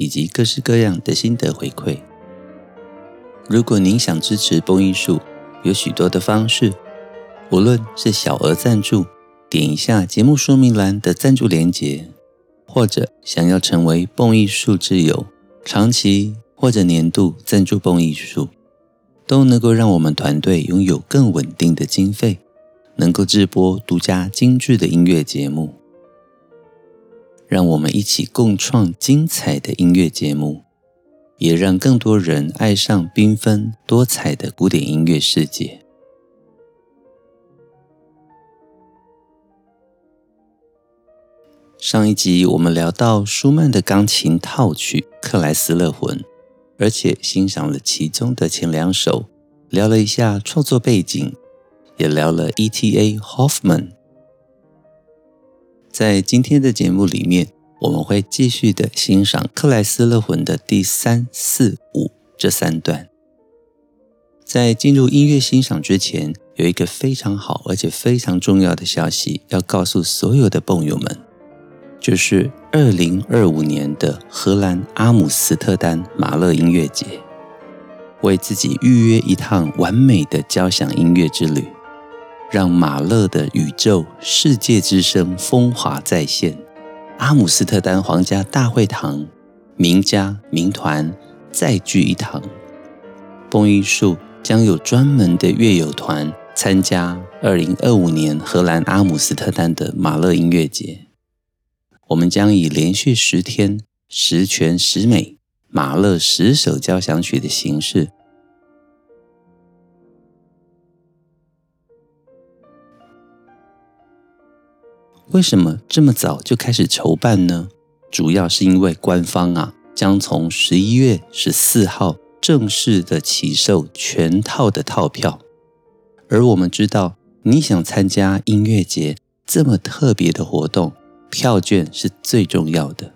以及各式各样的心得回馈。如果您想支持蹦艺术，有许多的方式，无论是小额赞助，点一下节目说明栏的赞助连结，或者想要成为蹦艺术之友，长期或者年度赞助蹦艺术，都能够让我们团队拥有更稳定的经费，能够制播独家精致的音乐节目。让我们一起共创精彩的音乐节目，也让更多人爱上缤纷多彩的古典音乐世界。上一集我们聊到舒曼的钢琴套曲《克莱斯勒魂》，而且欣赏了其中的前两首，聊了一下创作背景，也聊了 E.T.A. Hoffman。在今天的节目里面，我们会继续的欣赏克莱斯勒魂的第三、四、五这三段。在进入音乐欣赏之前，有一个非常好而且非常重要的消息要告诉所有的蹦友们，就是二零二五年的荷兰阿姆斯特丹马勒音乐节，为自己预约一趟完美的交响音乐之旅。让马勒的宇宙世界之声风华再现，阿姆斯特丹皇家大会堂，名家名团再聚一堂。蹦艺术将有专门的乐友团参加二零二五年荷兰阿姆斯特丹的马勒音乐节。我们将以连续十天十全十美马勒十首交响曲的形式。为什么这么早就开始筹办呢？主要是因为官方啊将从十一月十四号正式的起售全套的套票，而我们知道你想参加音乐节这么特别的活动，票券是最重要的，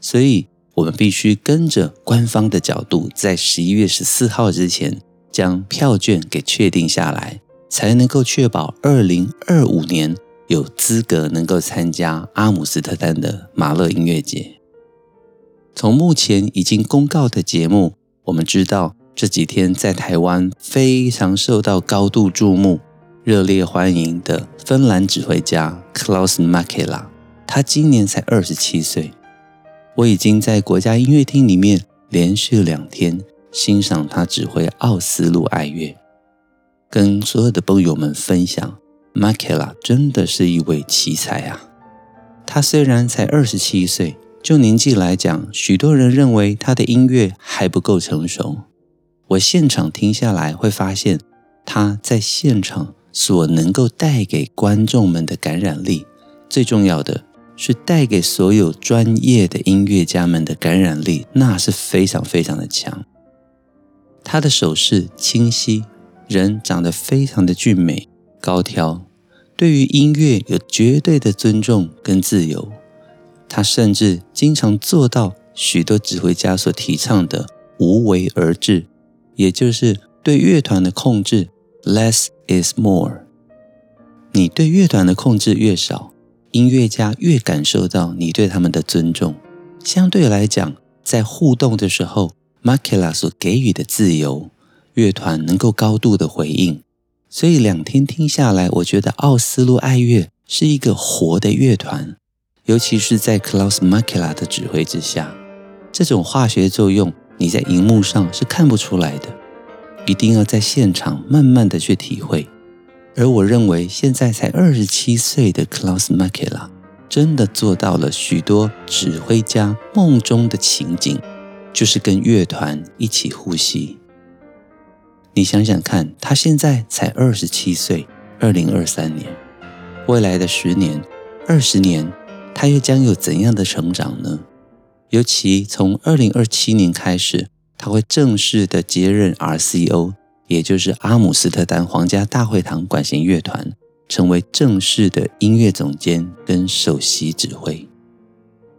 所以我们必须跟着官方的角度，在十一月十四号之前将票券给确定下来，才能够确保二零二五年。有资格能够参加阿姆斯特丹的马勒音乐节。从目前已经公告的节目，我们知道这几天在台湾非常受到高度注目、热烈欢迎的芬兰指挥家 Klaus Mäkelä，他今年才二十七岁。我已经在国家音乐厅里面连续两天欣赏他指挥奥斯陆爱乐，跟所有的朋友们分享。Makela 真的是一位奇才啊！他虽然才二十七岁，就年纪来讲，许多人认为他的音乐还不够成熟。我现场听下来，会发现他在现场所能够带给观众们的感染力，最重要的是带给所有专业的音乐家们的感染力，那是非常非常的强。他的手势清晰，人长得非常的俊美。高挑，对于音乐有绝对的尊重跟自由。他甚至经常做到许多指挥家所提倡的无为而治，也就是对乐团的控制 less is more。你对乐团的控制越少，音乐家越感受到你对他们的尊重。相对来讲，在互动的时候，Makela 所给予的自由，乐团能够高度的回应。所以两天听下来，我觉得奥斯陆爱乐是一个活的乐团，尤其是在 Klaus m a k e l a 的指挥之下，这种化学作用你在荧幕上是看不出来的，一定要在现场慢慢的去体会。而我认为现在才二十七岁的 Klaus m a k e l a 真的做到了许多指挥家梦中的情景，就是跟乐团一起呼吸。你想想看，他现在才二十七岁，二零二三年，未来的十年、二十年，他又将有怎样的成长呢？尤其从二零二七年开始，他会正式的接任 RCO，也就是阿姆斯特丹皇家大会堂管弦乐团，成为正式的音乐总监跟首席指挥。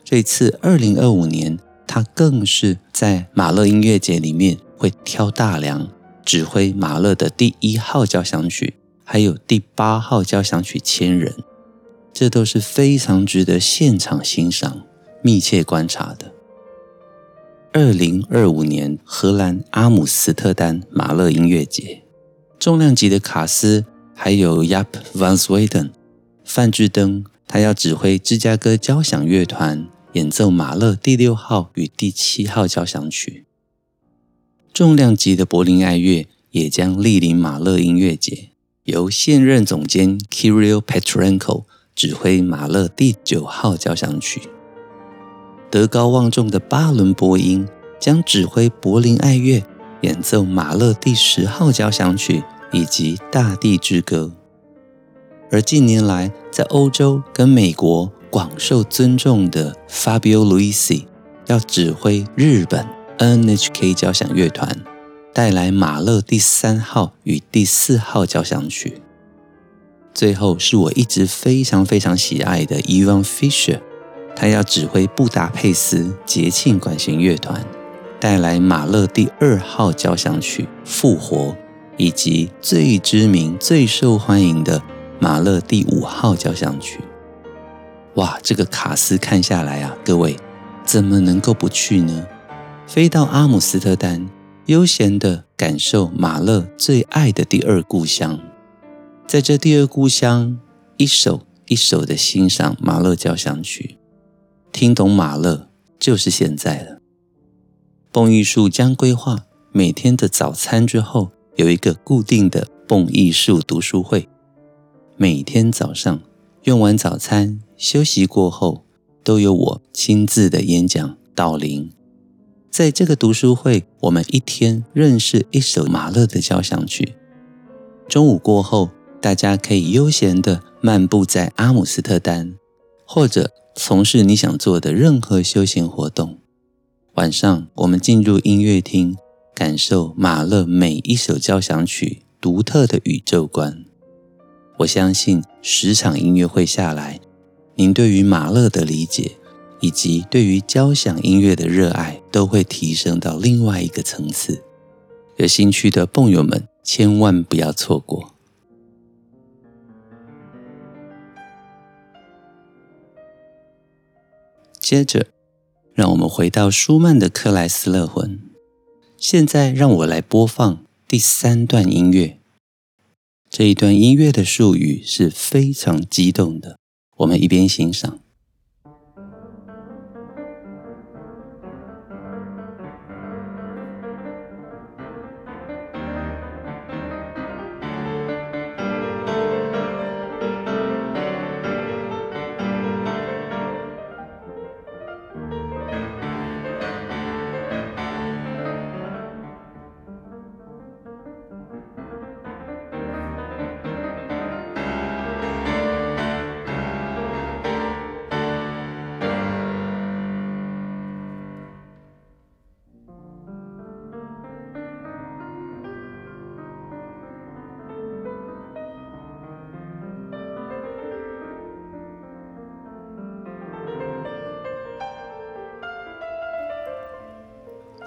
这次二零二五年，他更是在马勒音乐节里面会挑大梁，指挥马勒的第一号交响曲，还有第八号交响曲千人，这都是非常值得现场欣赏。密切观察的。二零二五年荷兰阿姆斯特丹马勒音乐节，重量级的卡斯还有 Yap van Zweden 范志登，他要指挥芝加哥交响乐团演奏马勒第六号与第七号交响曲。重量级的柏林爱乐也将莅临马勒音乐节，由现任总监 Kirill Petrenko 指挥马勒第九号交响曲。德高望重的巴伦波音将指挥柏林爱乐演奏马勒第十号交响曲以及《大地之歌》，而近年来在欧洲跟美国广受尊重的 Fabio Luisi 要指挥日本 NHK 交响乐团，带来马勒第三号与第四号交响曲。最后是我一直非常非常喜爱的 Ivan Fisher，。他要指挥布达佩斯节庆管弦乐团，带来马勒第二号交响曲《复活》，以及最知名、最受欢迎的马勒第五号交响曲。哇，这个卡司看下来啊，各位怎么能够不去呢？飞到阿姆斯特丹，悠闲地感受马勒最爱的第二故乡，在这第二故乡，一首一首地欣赏马勒交响曲。听懂马勒就是现在了。蹦艺术将规划每天的早餐之后有一个固定的蹦艺术读书会，每天早上用完早餐休息过后，都由我亲自的演讲导聆。在这个读书会，我们一天认识一首马勒的交响曲。中午过后，大家可以悠闲的漫步在阿姆斯特丹，或者。从事你想做的任何休闲活动。晚上，我们进入音乐厅，感受马勒每一首交响曲独特的宇宙观。我相信十场音乐会下来，您对于马勒的理解以及对于交响音乐的热爱都会提升到另外一个层次。有兴趣的蹦友们，千万不要错过。接着，让我们回到舒曼的克莱斯勒魂。现在，让我来播放第三段音乐。这一段音乐的术语是非常激动的。我们一边欣赏。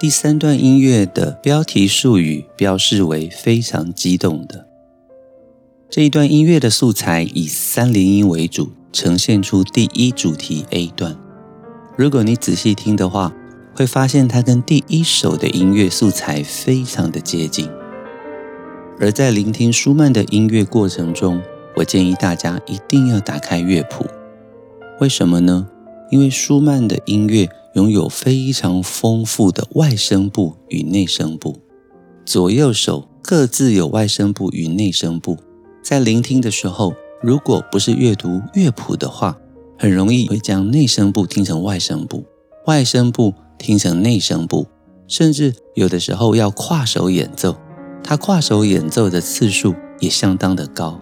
第三段音乐的标题术语标示为非常激动的。这一段音乐的素材以三连音为主，呈现出第一主题 A 段。如果你仔细听的话，会发现它跟第一首的音乐素材非常的接近。而在聆听舒曼的音乐过程中，我建议大家一定要打开乐谱。为什么呢？因为舒曼的音乐。拥有非常丰富的外声部与内声部，左右手各自有外声部与内声部。在聆听的时候，如果不是阅读乐谱的话，很容易会将内声部听成外声部，外声部听成内声部，甚至有的时候要跨手演奏，他跨手演奏的次数也相当的高。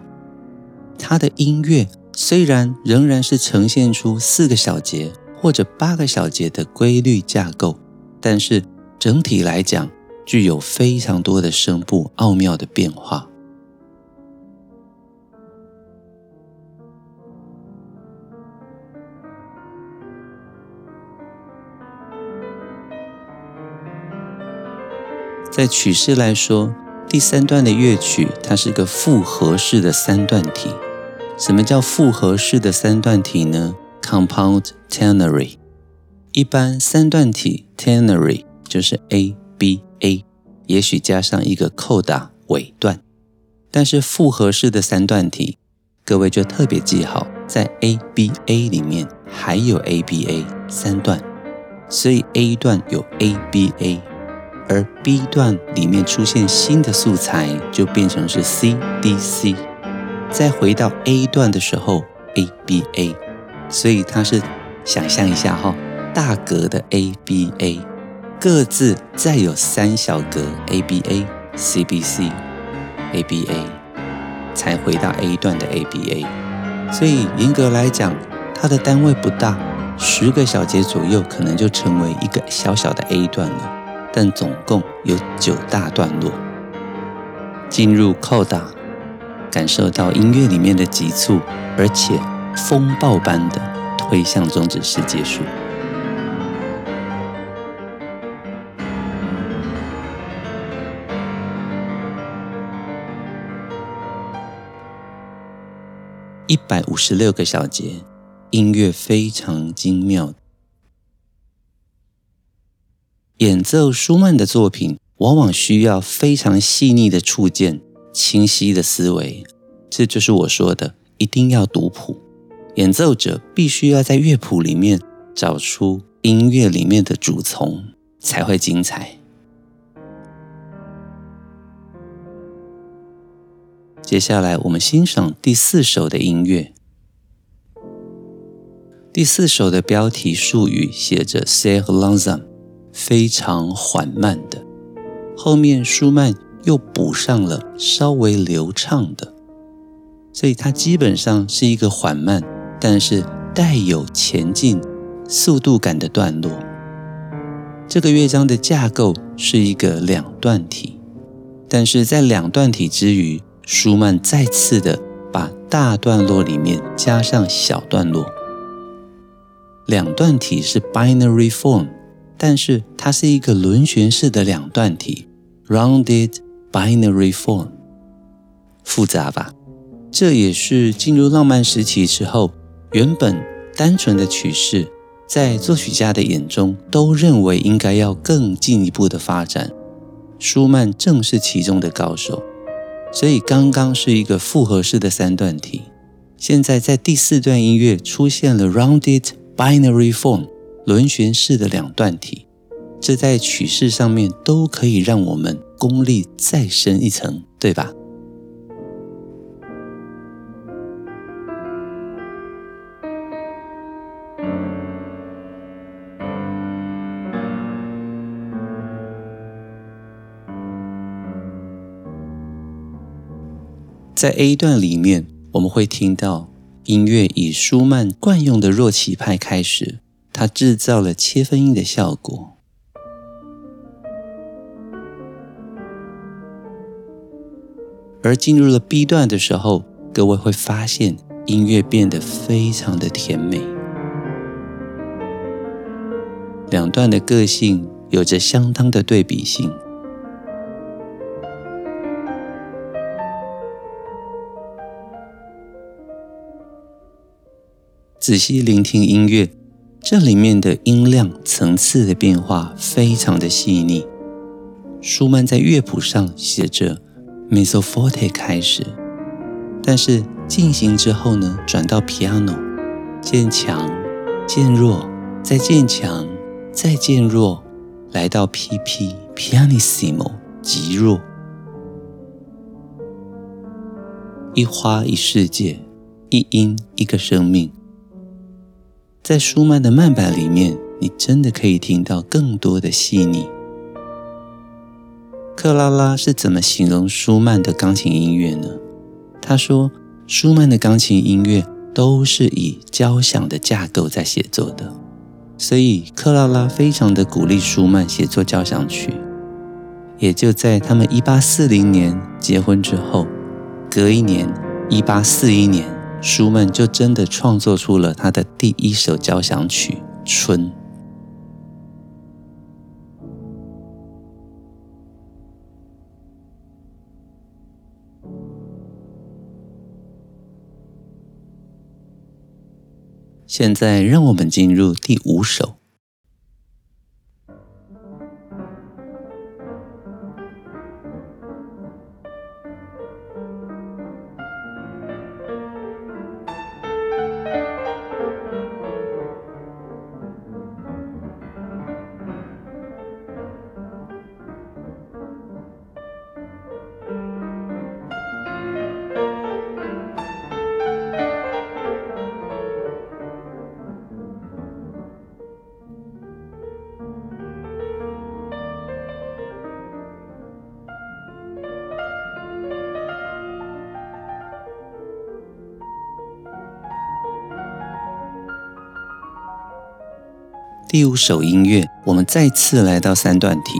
他的音乐虽然仍然是呈现出四个小节。或者八个小节的规律架构，但是整体来讲，具有非常多的声部奥妙的变化。在曲式来说，第三段的乐曲它是个复合式的三段体。什么叫复合式的三段体呢？Compound ternary。一般三段体 ternary 就是 A B A，也许加上一个 coda 尾段。但是复合式的三段体，各位就特别记好，在 A B A 里面还有 A B A 三段，所以 A 段有 A B A。而 B 段里面出现新的素材，就变成是 C D C，再回到 A 段的时候 A B A，所以它是想象一下哈，大格的 A B A，各自再有三小格 A B A C B C A B A，才回到 A 段的 A B A，所以严格来讲，它的单位不大，十个小节左右可能就成为一个小小的 A 段了。但总共有九大段落，进入 Coda，感受到音乐里面的急促，而且风暴般的推向终止式结束。一百五十六个小节，音乐非常精妙。演奏舒曼的作品，往往需要非常细腻的触键、清晰的思维。这就是我说的，一定要读谱。演奏者必须要在乐谱里面找出音乐里面的主从，才会精彩。接下来，我们欣赏第四首的音乐。第四首的标题术语写着 “sehr langsam”。非常缓慢的，后面舒曼又补上了稍微流畅的，所以它基本上是一个缓慢，但是带有前进速度感的段落。这个乐章的架构是一个两段体，但是在两段体之余，舒曼再次的把大段落里面加上小段落。两段体是 binary form。但是它是一个轮旋式的两段体，rounded binary form，复杂吧？这也是进入浪漫时期之后，原本单纯的曲式，在作曲家的眼中都认为应该要更进一步的发展。舒曼正是其中的高手，所以刚刚是一个复合式的三段体，现在在第四段音乐出现了 rounded binary form。轮旋式的两段体，这在曲式上面都可以让我们功力再深一层，对吧？在 A 段里面，我们会听到音乐以舒曼惯用的弱起拍开始。它制造了切分音的效果，而进入了 B 段的时候，各位会发现音乐变得非常的甜美。两段的个性有着相当的对比性。仔细聆听音乐。这里面的音量层次的变化非常的细腻。舒曼在乐谱上写着 mezzo forte 开始，但是进行之后呢，转到 piano，渐强，渐弱，再渐强，再渐弱，来到 pp pianissimo 极弱。一花一世界，一音一个生命。在舒曼的慢板里面，你真的可以听到更多的细腻。克拉拉是怎么形容舒曼的钢琴音乐呢？他说，舒曼的钢琴音乐都是以交响的架构在写作的，所以克拉拉非常的鼓励舒曼写作交响曲。也就在他们一八四零年结婚之后，隔一年，一八四一年，舒曼就真的创作出了他的第一首交响曲《春》。现在，让我们进入第五首。第五首音乐，我们再次来到三段体，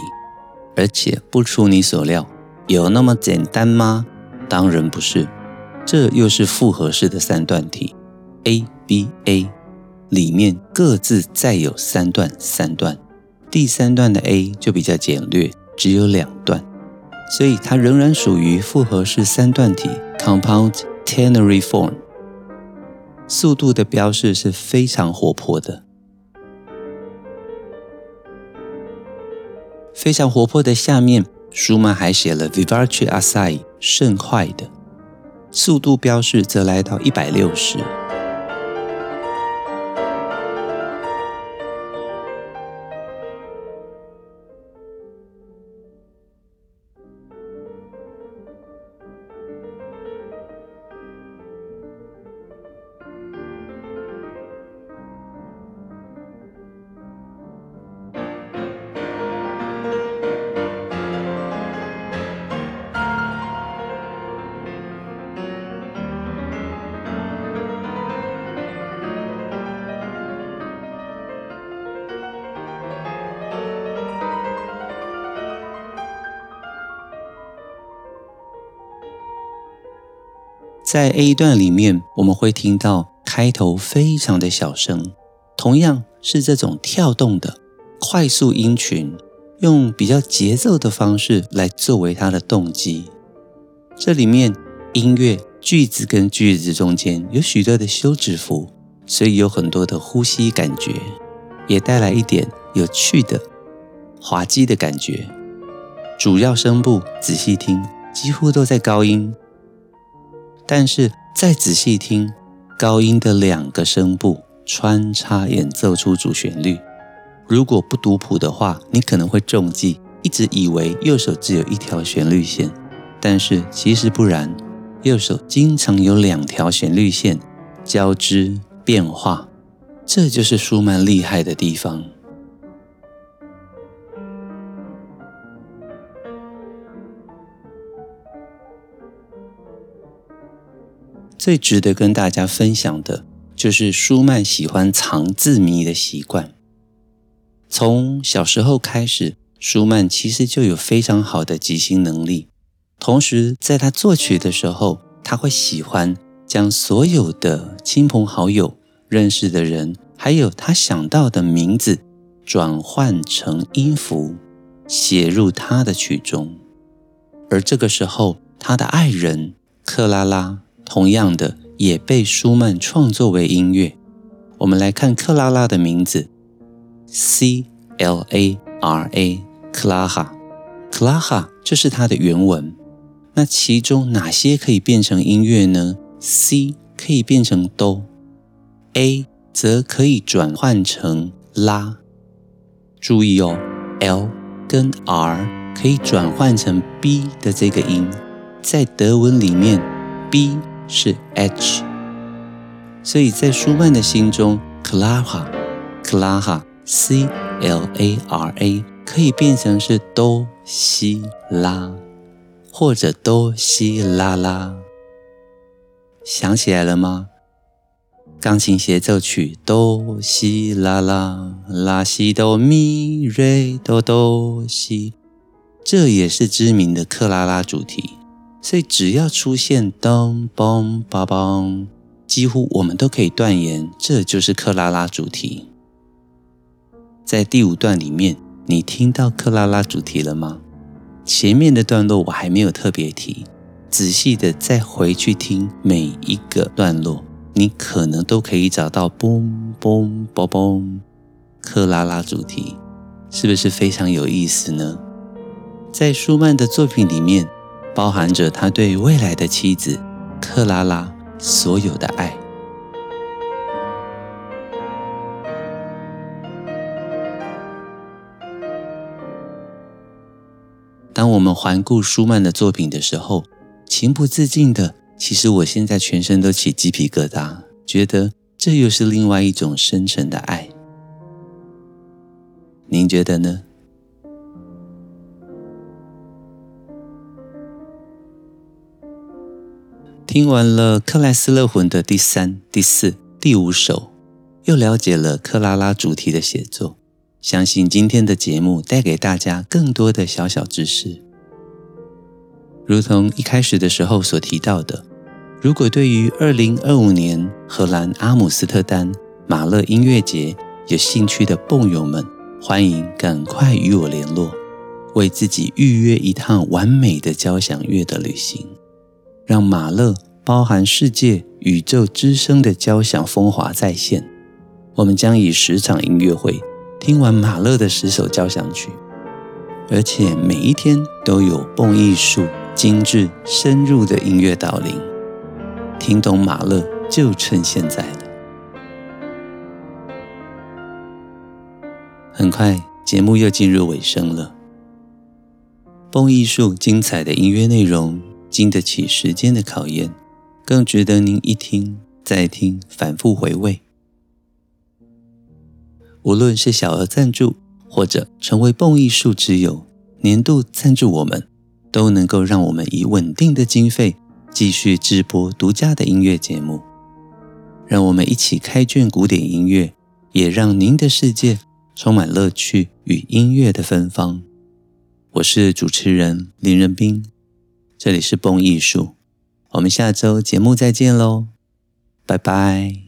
而且不出你所料，有那么简单吗？当然不是，这又是复合式的三段体，A B A，里面各自再有三段三段，第三段的 A 就比较简略，只有两段，所以它仍然属于复合式三段体 （Compound Ternary Form）。速度的标示是非常活泼的。非常活泼的下面，舒曼还写了 Vivace assai 甚快的，速度标示则来到一百六十。在 A 段里面，我们会听到开头非常的小声，同样是这种跳动的快速音群，用比较节奏的方式来作为它的动机。这里面音乐句子跟句子中间有许多的休止符，所以有很多的呼吸感觉，也带来一点有趣的滑稽的感觉。主要声部仔细听，几乎都在高音。但是再仔细听，高音的两个声部穿插演奏出主旋律。如果不读谱的话，你可能会中计，一直以为右手只有一条旋律线，但是其实不然，右手经常有两条旋律线交织变化，这就是舒曼厉害的地方。最值得跟大家分享的，就是舒曼喜欢藏字谜的习惯。从小时候开始，舒曼其实就有非常好的即兴能力。同时，在他作曲的时候，他会喜欢将所有的亲朋好友、认识的人，还有他想到的名字，转换成音符，写入他的曲中。而这个时候，他的爱人克拉拉。同样的，也被舒曼创作为音乐。我们来看克拉拉的名字，C L A R A，克拉哈，克拉哈，这是它的原文。那其中哪些可以变成音乐呢？C 可以变成哆，A 则可以转换成拉。注意哦，L 跟 R 可以转换成 B 的这个音，在德文里面，B。是 H，所以在舒曼的心中，Clara，Clara，C L A R A 可以变成是哆西拉，或者哆西拉拉，想起来了吗？钢琴协奏曲哆西啦啦拉西哆咪瑞哆哆西，这也是知名的克拉拉主题。所以只要出现咚嘣梆梆，几乎我们都可以断言这就是克拉拉主题。在第五段里面，你听到克拉拉主题了吗？前面的段落我还没有特别提，仔细的再回去听每一个段落。你可能都可以找到嘣嘣嘣嘣，克拉拉主题，是不是非常有意思呢？在舒曼的作品里面，包含着他对未来的妻子克拉拉所有的爱。当我们环顾舒曼的作品的时候，情不自禁的。其实我现在全身都起鸡皮疙瘩，觉得这又是另外一种深沉的爱。您觉得呢？听完了克莱斯勒魂的第三、第四、第五首，又了解了克拉拉主题的写作，相信今天的节目带给大家更多的小小知识。如同一开始的时候所提到的，如果对于二零二五年荷兰阿姆斯特丹马勒音乐节有兴趣的蹦友们，欢迎赶快与我联络，为自己预约一趟完美的交响乐的旅行，让马勒包含世界宇宙之声的交响风华再现。我们将以十场音乐会听完马勒的十首交响曲，而且每一天都有蹦艺术。精致深入的音乐导聆，听懂马勒就趁现在了。很快，节目又进入尾声了。蹦艺术精彩的音乐内容，经得起时间的考验，更值得您一听再听，反复回味。无论是小额赞助，或者成为蹦艺术之友，年度赞助我们。都能够让我们以稳定的经费继续制播独家的音乐节目，让我们一起开卷古典音乐，也让您的世界充满乐趣与音乐的芬芳。我是主持人林仁斌，这里是蹦艺术，我们下周节目再见喽，拜拜。